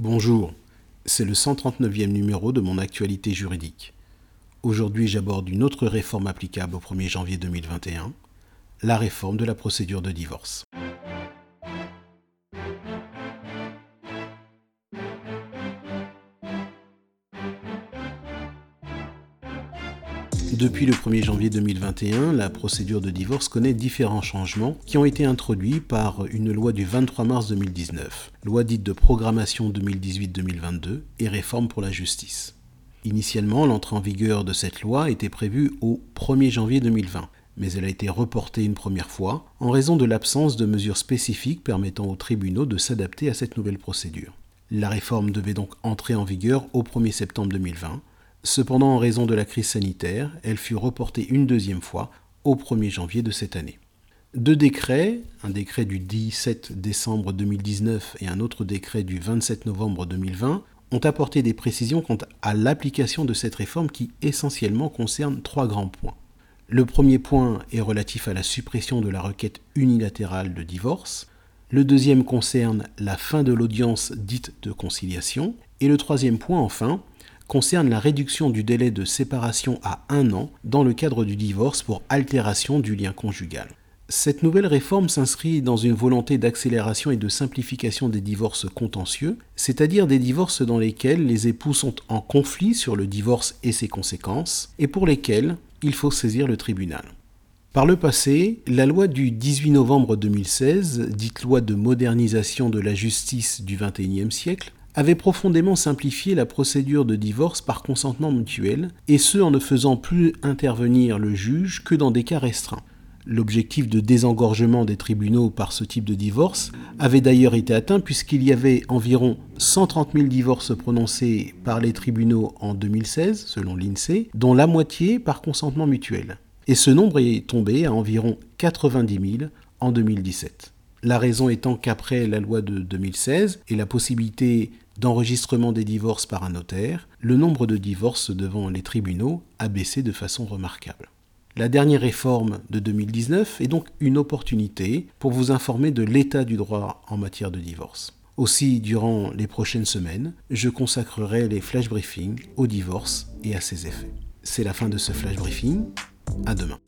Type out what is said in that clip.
Bonjour, c'est le 139e numéro de mon actualité juridique. Aujourd'hui, j'aborde une autre réforme applicable au 1er janvier 2021, la réforme de la procédure de divorce. Depuis le 1er janvier 2021, la procédure de divorce connaît différents changements qui ont été introduits par une loi du 23 mars 2019, loi dite de programmation 2018-2022 et réforme pour la justice. Initialement, l'entrée en vigueur de cette loi était prévue au 1er janvier 2020, mais elle a été reportée une première fois en raison de l'absence de mesures spécifiques permettant aux tribunaux de s'adapter à cette nouvelle procédure. La réforme devait donc entrer en vigueur au 1er septembre 2020, Cependant, en raison de la crise sanitaire, elle fut reportée une deuxième fois au 1er janvier de cette année. Deux décrets, un décret du 17 décembre 2019 et un autre décret du 27 novembre 2020, ont apporté des précisions quant à l'application de cette réforme qui essentiellement concerne trois grands points. Le premier point est relatif à la suppression de la requête unilatérale de divorce. Le deuxième concerne la fin de l'audience dite de conciliation. Et le troisième point, enfin, concerne la réduction du délai de séparation à un an dans le cadre du divorce pour altération du lien conjugal. Cette nouvelle réforme s'inscrit dans une volonté d'accélération et de simplification des divorces contentieux, c'est-à-dire des divorces dans lesquels les époux sont en conflit sur le divorce et ses conséquences, et pour lesquels il faut saisir le tribunal. Par le passé, la loi du 18 novembre 2016, dite loi de modernisation de la justice du XXIe siècle, avait profondément simplifié la procédure de divorce par consentement mutuel, et ce en ne faisant plus intervenir le juge que dans des cas restreints. L'objectif de désengorgement des tribunaux par ce type de divorce avait d'ailleurs été atteint puisqu'il y avait environ 130 000 divorces prononcés par les tribunaux en 2016, selon l'INSEE, dont la moitié par consentement mutuel. Et ce nombre est tombé à environ 90 000 en 2017. La raison étant qu'après la loi de 2016 et la possibilité d'enregistrement des divorces par un notaire, le nombre de divorces devant les tribunaux a baissé de façon remarquable. La dernière réforme de 2019 est donc une opportunité pour vous informer de l'état du droit en matière de divorce. Aussi, durant les prochaines semaines, je consacrerai les flash briefings au divorce et à ses effets. C'est la fin de ce flash briefing. À demain.